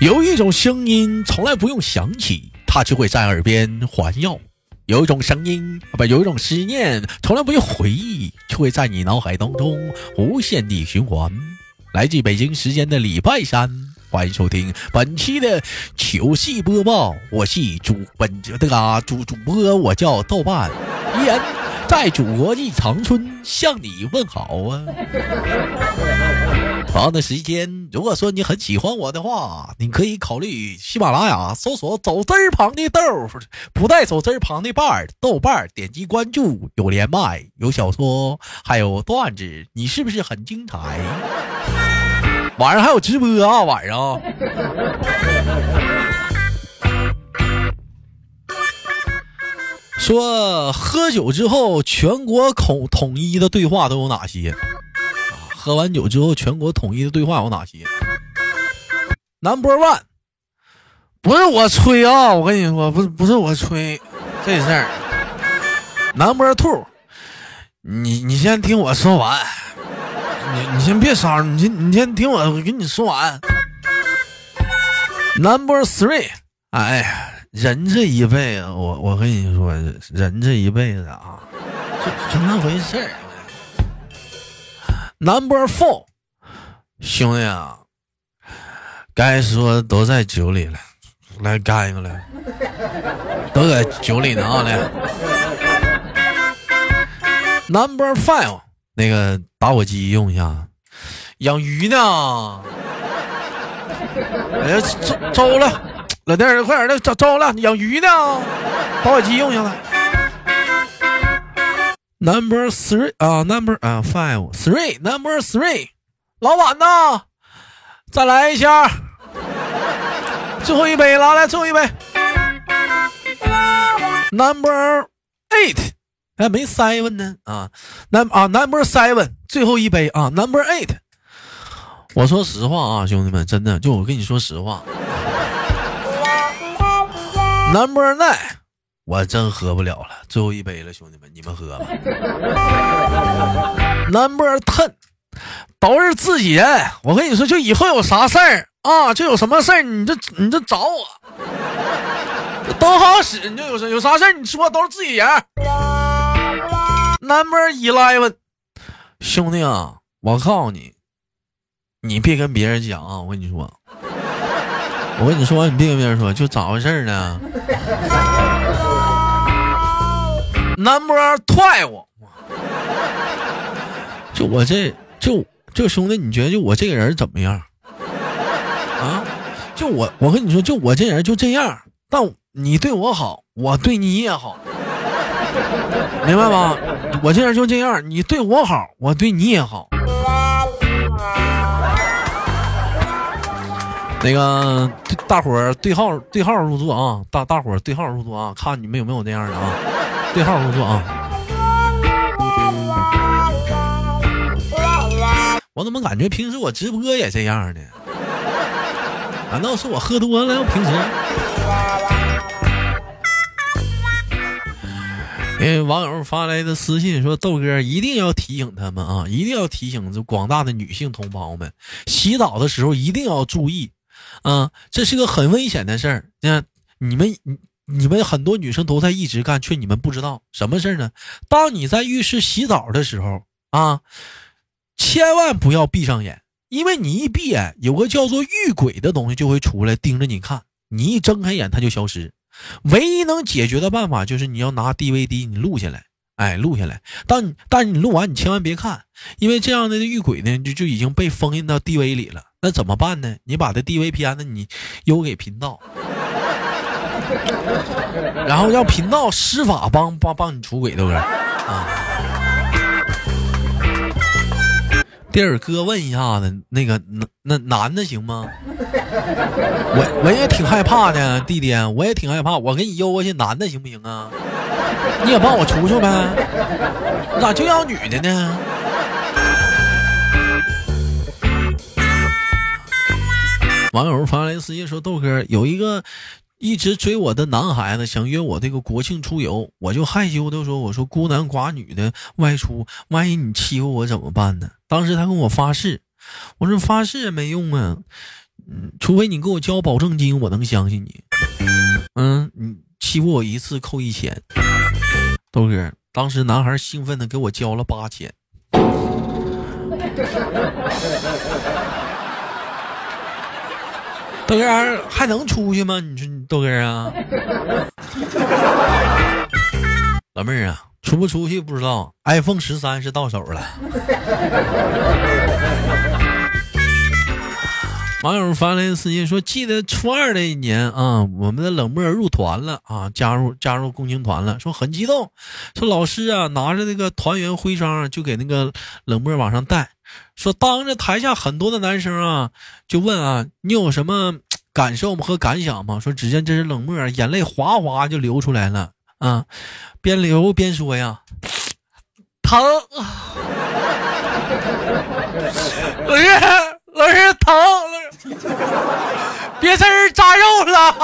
有一种声音从来不用想起，它就会在耳边环绕；有一种声音，不，有一种思念从来不用回忆，就会在你脑海当中无限地循环。来自北京时间的礼拜三，欢迎收听本期的糗戏播报，我是主本这个主主播，我叫豆瓣，依然在祖国的长春向你问好啊。同样的时间，如果说你很喜欢我的话，你可以考虑喜马拉雅搜索“走字旁的豆”，不带走字旁的瓣儿豆瓣，点击关注，有连麦，有小说，还有段子，你是不是很精彩？晚上还有直播啊，晚上。说喝酒之后全国统统一的对话都有哪些？喝完酒之后，全国统一的对话有哪些？Number one，不是我吹啊，我跟你说，不是不是我吹这事儿。Number two，你你先听我说完，你你先别吵，你先你先听我跟你说完。Number three，哎呀，人这一辈子，我我跟你说，人这一辈子啊，就就那回事儿。Number four，兄弟啊，该说都在酒里了，来干一个来，都在酒里呢啊来。Number five，那个打火机用一下，养鱼呢。哎呀，糟了，老弟儿，快点的，糟了，养鱼呢，打火机用一下来。Number three 啊，Number 啊，five three，Number three，老板呐，再来一下，最后一杯了，来最后一杯。Number eight，哎，没 seven 呢啊，Num 啊，Number seven，最后一杯啊，Number eight。我说实话啊，兄弟们，真的，就我跟你说实话。Number nine。我真喝不了了，最后一杯了，兄弟们，你们喝吧。Number ten，都是自己人。我跟你说，就以后有啥事儿啊，就有什么事儿，你就你就找我，都好使。你就有有啥事儿，你说都是自己人。Number eleven，兄弟啊，我告诉你，你别跟别人讲啊，我跟你说，我跟你说，你别跟别人说，就咋回事呢？Number twelve，就我这就就兄弟，你觉得就我这个人怎么样？啊，就我我跟你说，就我这人就这样。但你对我好，我对你也好，明白吗？我这人就这样，你对我好，我对你也好。那个大伙儿对号对号入座啊，大大伙儿对号入座啊，看你们有没有这样的啊。对号入座啊！我怎么感觉平时我直播也这样呢？难道是我喝多了？平时？因为网友发来的私信说：“豆哥一定要提醒他们啊，一定要提醒这广大的女性同胞们，洗澡的时候一定要注意啊，这是个很危险的事儿。你看，你们你们很多女生都在一直干，却你们不知道什么事呢？当你在浴室洗澡的时候啊，千万不要闭上眼，因为你一闭眼，有个叫做浴鬼的东西就会出来盯着你看。你一睁开眼，它就消失。唯一能解决的办法就是你要拿 DVD 你录下来，哎，录下来。但但是你录完，你千万别看，因为这样的浴鬼呢，就就已经被封印到 DV 里了。那怎么办呢？你把这 DV 片子你邮给频道。然后让频道施法帮帮帮你出轨，对不对？啊！弟儿哥问一下子，那个那男的行吗？我我也挺害怕的，弟弟，我也挺害怕。我给你邮过去，男的行不行啊？你也帮我出出呗？你咋就要女的呢？网友发来私信说：“豆哥有一个。”一直追我的男孩子想约我这个国庆出游，我就害羞的说：“我说孤男寡女的外出，万一你欺负我怎么办呢？”当时他跟我发誓，我说发誓也没用啊，嗯，除非你给我交保证金，我能相信你。嗯，你欺负我一次扣一千。豆哥，当时男孩兴奋的给我交了八千。豆哥还能出去吗？你说豆哥啊，老妹儿啊，出不出去不知道。iPhone 十三是到手了。网友发来私信说：“记得初二那一年啊，我们的冷漠入团了啊，加入加入共青团了。说很激动，说老师啊拿着那个团员徽章就给那个冷漠往上戴。说当着台下很多的男生啊，就问啊，你有什么感受吗和感想吗？说只见这是冷漠，眼泪哗哗就流出来了啊，边流边说呀，疼，老师老师疼。”别在这扎肉了！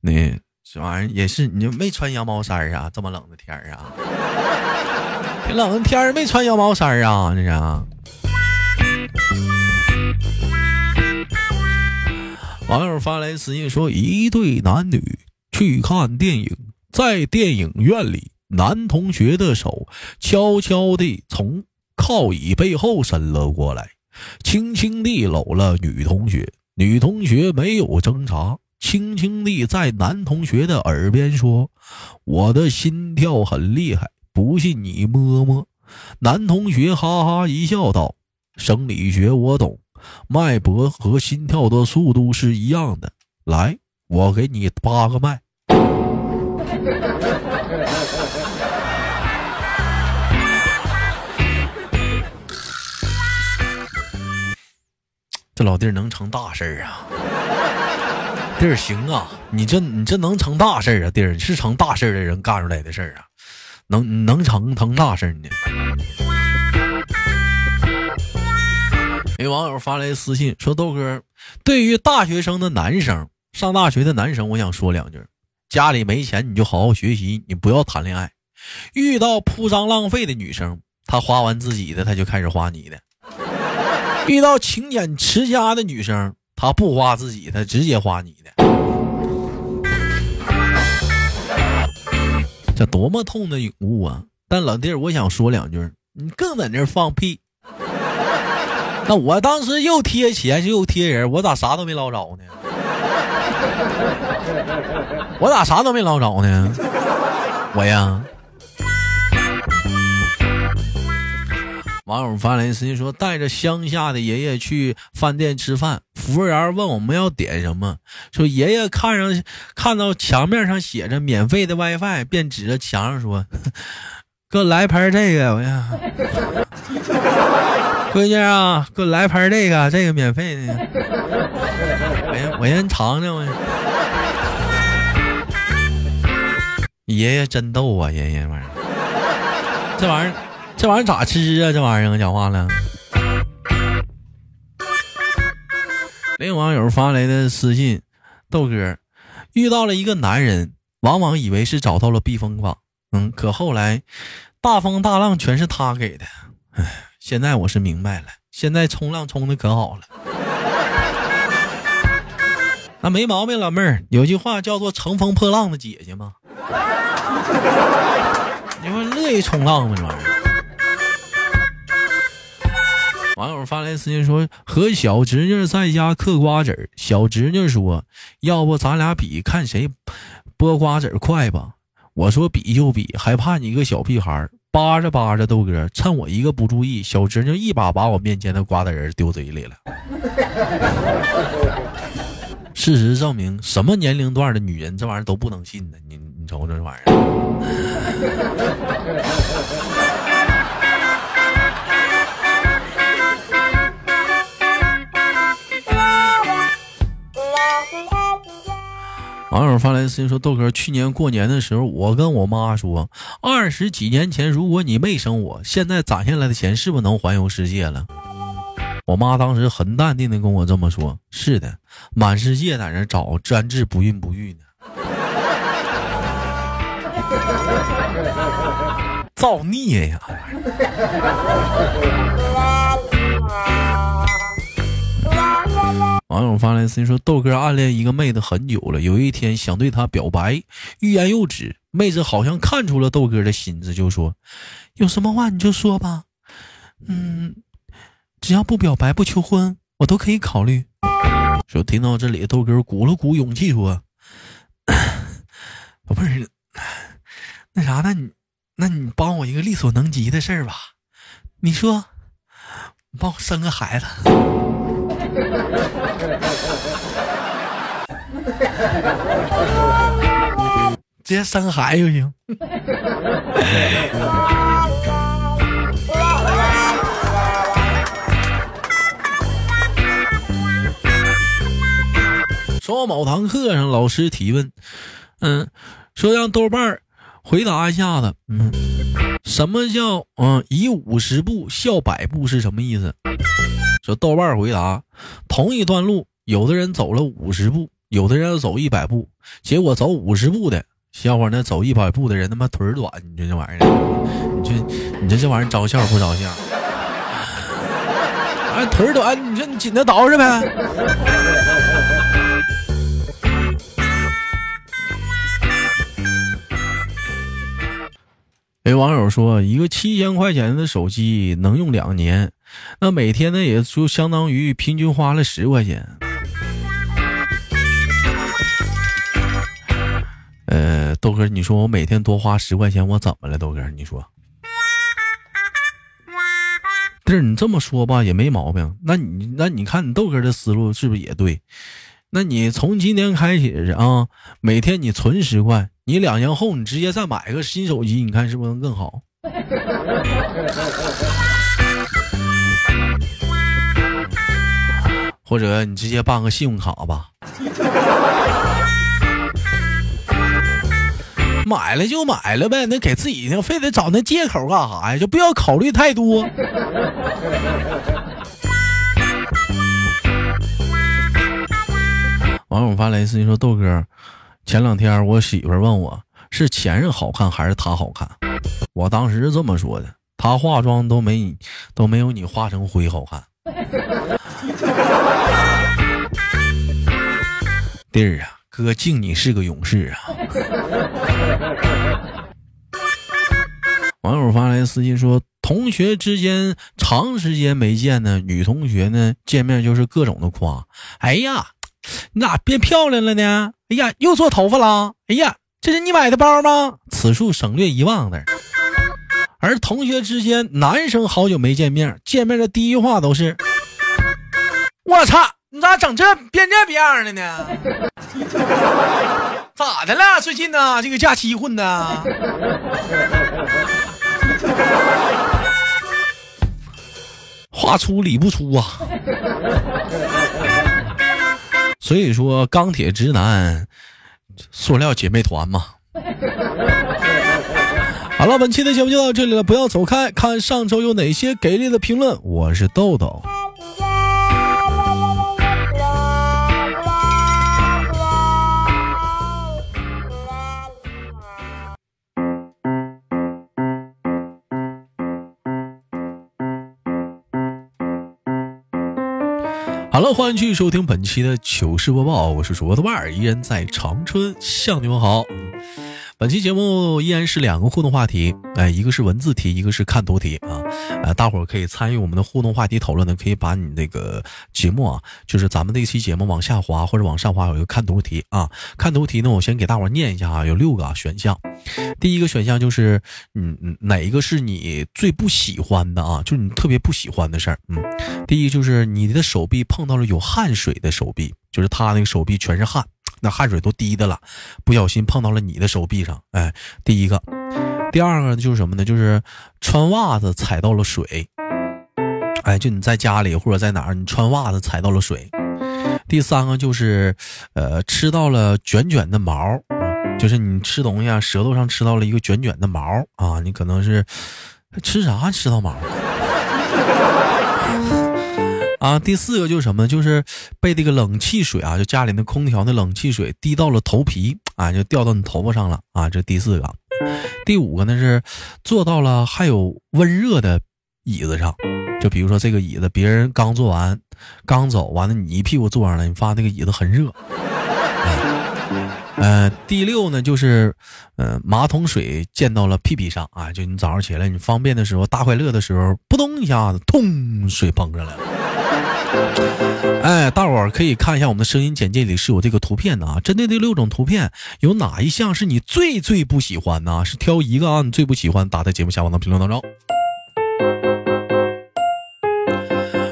你这玩意儿也是，你就没穿羊毛衫啊？这么冷的天儿啊！挺冷的天儿没穿羊毛衫啊？这是。网友发来私信说：一对男女去看电影，在电影院里。男同学的手悄悄地从靠椅背后伸了过来，轻轻地搂了女同学。女同学没有挣扎，轻轻地在男同学的耳边说：“我的心跳很厉害，不信你摸摸。”男同学哈哈一笑，道：“生理学我懂，脉搏和心跳的速度是一样的。来，我给你八个脉。”这老弟儿能成大事儿啊！弟儿行啊，你这你这能成大事儿啊！弟儿是成大事儿的人干出来的事儿啊，能能成成大事儿呢。有网友发来私信说：“豆哥，对于大学生的男生，上大学的男生，我想说两句：家里没钱，你就好好学习，你不要谈恋爱。遇到铺张浪费的女生，她花完自己的，她就开始花你的。”遇到勤俭持家的女生，她不花自己的，直接花你的，这多么痛的领悟啊！但老弟儿，我想说两句，你更在那放屁。那我当时又贴钱又贴人，我咋啥都没捞着呢？我咋啥都没捞着呢？我呀。网友发来私信说：“带着乡下的爷爷去饭店吃饭，服务员问我们要点什么，说爷爷看上看到墙面上写着免费的 WiFi，便指着墙上说：‘ 给我来盘这个，我呀，闺女啊，给我来盘这个，这个免费的，我先我先尝尝我。’爷爷真逗啊，爷爷玩意儿，这玩意儿。”这玩意儿咋吃啊？这玩意儿讲话了。另网友发来的私信：豆哥遇到了一个男人，往往以为是找到了避风港，嗯，可后来大风大浪全是他给的。唉，现在我是明白了，现在冲浪冲的可好了。那没毛病，老妹儿，有句话叫做“乘风破浪的姐姐”吗？你们乐意冲浪吗？这玩意儿。网友发来私信说：“和小侄女在家嗑瓜子儿，小侄女说：‘要不咱俩比看谁剥瓜子儿快吧？’我说：‘比就比，还怕你个小屁孩？’扒着扒着，豆哥趁我一个不注意，小侄女一把把我面前的瓜子仁丢嘴里了。事实证明，什么年龄段的女人这玩意儿都不能信的。你你瞅瞅这玩意儿。”网友发来私信说：“豆哥，去年过年的时候，我跟我妈说，二十几年前如果你没生我，现在攒下来的钱是不是能环游世界了？”我妈当时很淡定的跟我这么说：“是的，满世界在那找专治不孕不育呢。”造孽呀！网友发来私信说：“豆哥暗恋一个妹子很久了，有一天想对她表白，欲言又止。妹子好像看出了豆哥的心思，就说：‘有什么话你就说吧，嗯，只要不表白不求婚，我都可以考虑。’说听到这里，豆哥鼓了鼓勇气说：‘ 宝贝，那啥，那你，那你帮我一个力所能及的事儿吧，你说，帮我生个孩子。’”直接生个孩子就行。说某堂课上，老师提问，嗯，说让豆瓣儿回答一下子，嗯，什么叫嗯以五十步笑百步是什么意思？说豆瓣儿回答，同一段路，有的人走了五十步，有的人要走一百步，结果走五十步的笑话，那走一百步的人他妈腿短，你说这玩意儿，你这你这这玩意儿招笑不招笑？哎，腿短，你说你紧着倒饬呗。有网友说，一个七千块钱的手机能用两年。那每天呢，也就相当于平均花了十块钱。豆哥，你说我每天多花十块钱，我怎么了？豆哥，你说，弟儿，你这么说吧，也没毛病。那你那你看你豆哥的思路是不是也对？那你从今天开始啊，每天你存十块，你两年后你直接再买个新手机，你看是不是能更好？或者你直接办个信用卡吧，买了就买了呗，那给自己那非得找那借口干啥呀？就不要考虑太多。网友发来私信说：“豆哥，前两天我媳妇问我是前任好看还是她好看，我当时是这么说的：她化妆都没你都没有你化成灰好看。”弟儿啊，哥敬你是个勇士啊！网友发来私信说，同学之间长时间没见呢，女同学呢见面就是各种的夸。哎呀，你咋变漂亮了呢？哎呀，又做头发了？哎呀，这是你买的包吗？此处省略遗忘的。而同学之间，男生好久没见面，见面的第一话都是。我操！你咋整这变这逼样的呢？咋的了？最近呢？这个假期混的？话粗理不粗啊！所以说，钢铁直男，塑料姐妹团嘛。好了，本期的节目就到这里了，不要走开，看上周有哪些给力的评论。我是豆豆。好了，欢迎继续收听本期的糗事播报，我是主播的万儿，依然在长春向你们好。本期节目依然是两个互动话题，哎，一个是文字题，一个是看图题啊，呃，大伙儿可以参与我们的互动话题讨论呢，可以把你那个节目啊，就是咱们这期节目往下滑或者往上滑，有一个看图题啊，看图题呢，我先给大伙儿念一下啊，有六个选项，第一个选项就是，嗯嗯，哪一个是你最不喜欢的啊？就是你特别不喜欢的事儿，嗯，第一就是你的手臂碰到了有汗水的手臂，就是他那个手臂全是汗。那汗水都滴的了，不小心碰到了你的手臂上，哎，第一个，第二个就是什么呢？就是穿袜子踩到了水，哎，就你在家里或者在哪儿，你穿袜子踩到了水。第三个就是，呃，吃到了卷卷的毛，就是你吃东西啊，舌头上吃到了一个卷卷的毛啊，你可能是吃啥吃到毛。啊，第四个就是什么？就是被这个冷气水啊，就家里那空调的冷气水滴到了头皮啊，就掉到你头发上了啊。这第四个。第五个呢是坐到了还有温热的椅子上，就比如说这个椅子别人刚坐完，刚走完了，你一屁股坐上了，你发现那个椅子很热。呃，第六呢就是，呃，马桶水溅到了屁屁上啊，就你早上起来你方便的时候，大快乐的时候，扑通一下子，通水喷上来了。哎，大伙儿可以看一下我们的声音简介里是有这个图片的啊。针对这六种图片，有哪一项是你最最不喜欢呢？是挑一个啊，你最不喜欢打在节目下方的评论当中。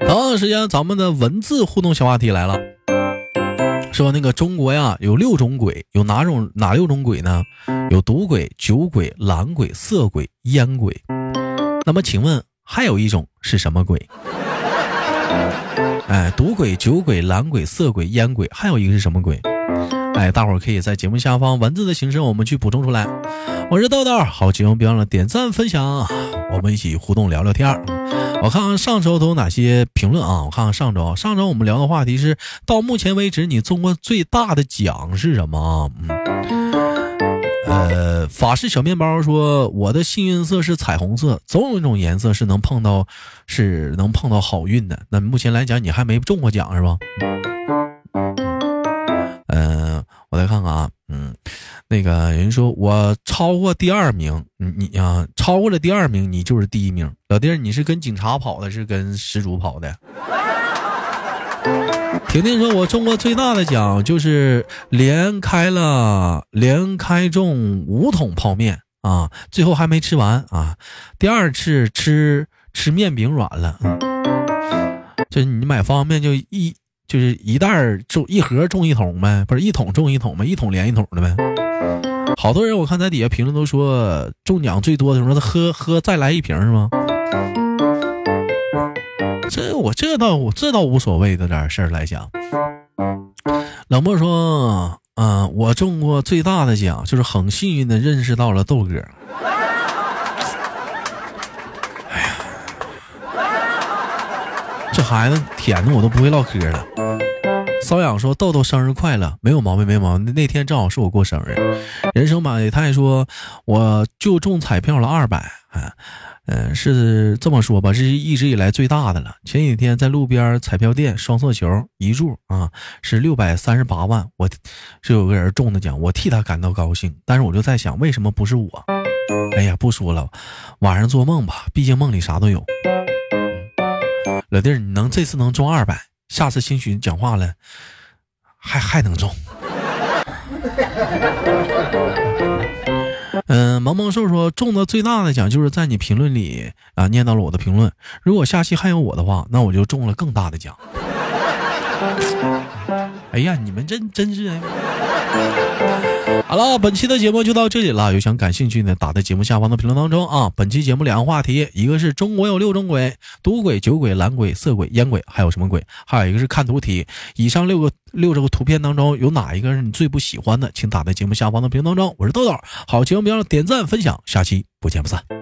同样时间，咱们的文字互动小话题来了。说那个中国呀，有六种鬼，有哪种哪六种鬼呢？有赌鬼、酒鬼、懒鬼、色鬼、烟鬼。那么请问还有一种是什么鬼？哎，赌鬼、酒鬼、懒鬼、色鬼、烟鬼，还有一个是什么鬼？哎，大伙儿可以在节目下方文字的形式，我们去补充出来。我是豆豆，好，节目别忘了点赞分享，我们一起互动聊聊天儿。我看看上周都有哪些评论啊？我看看上周，上周我们聊的话题是到目前为止你中过最大的奖是什么？嗯，呃，法式小面包说我的幸运色是彩虹色，总有一种颜色是能碰到，是能碰到好运的。那目前来讲，你还没中过奖是吧？嗯，我再看看啊，嗯，那个人说我超过第二名，你你啊，超过了第二名，你就是第一名。老弟，你是跟警察跑的，是跟失主跑的？婷婷说，我中过最大的奖就是连开了，连开中五桶泡面啊，最后还没吃完啊。第二次吃吃面饼软了，这你买方便面就一。就是一袋中一盒中一桶呗，不是一桶中一桶呗，一桶连一桶的呗。好多人我看在底下评论都说中奖最多的说他喝喝再来一瓶是吗？这我这倒我这倒无所谓的点事儿来讲。冷漠说，嗯，我中过最大的奖就是很幸运的认识到了豆哥。哎呀这孩子甜的我都不会唠嗑了。瘙痒说：“豆豆生日快乐，没有毛病，没有毛病。那天正好是我过生日。”人生百态说：“我就中彩票了二百，哎嗯，是这么说吧，是一直以来最大的了。前几天在路边彩票店双色球一注啊，是六百三十八万。我是有个人中的奖，我替他感到高兴。但是我就在想，为什么不是我？哎呀，不说了，晚上做梦吧，毕竟梦里啥都有。”老弟儿，你能这次能中二百，下次兴许讲话了，还还能中。嗯，萌萌兽说中的最大的奖就是在你评论里啊念到了我的评论，如果下期还有我的话，那我就中了更大的奖。哎呀，你们真真是。好了，本期的节目就到这里了。有想感兴趣的，打在节目下方的评论当中啊。本期节目两个话题，一个是中国有六种鬼：赌鬼、酒鬼、懒鬼、色鬼、烟鬼，还有什么鬼？还有一个是看图题。以上六个六这个图片当中，有哪一个是你最不喜欢的？请打在节目下方的评论当中。我是豆豆，好，节目别忘了点赞分享，下期不见不散。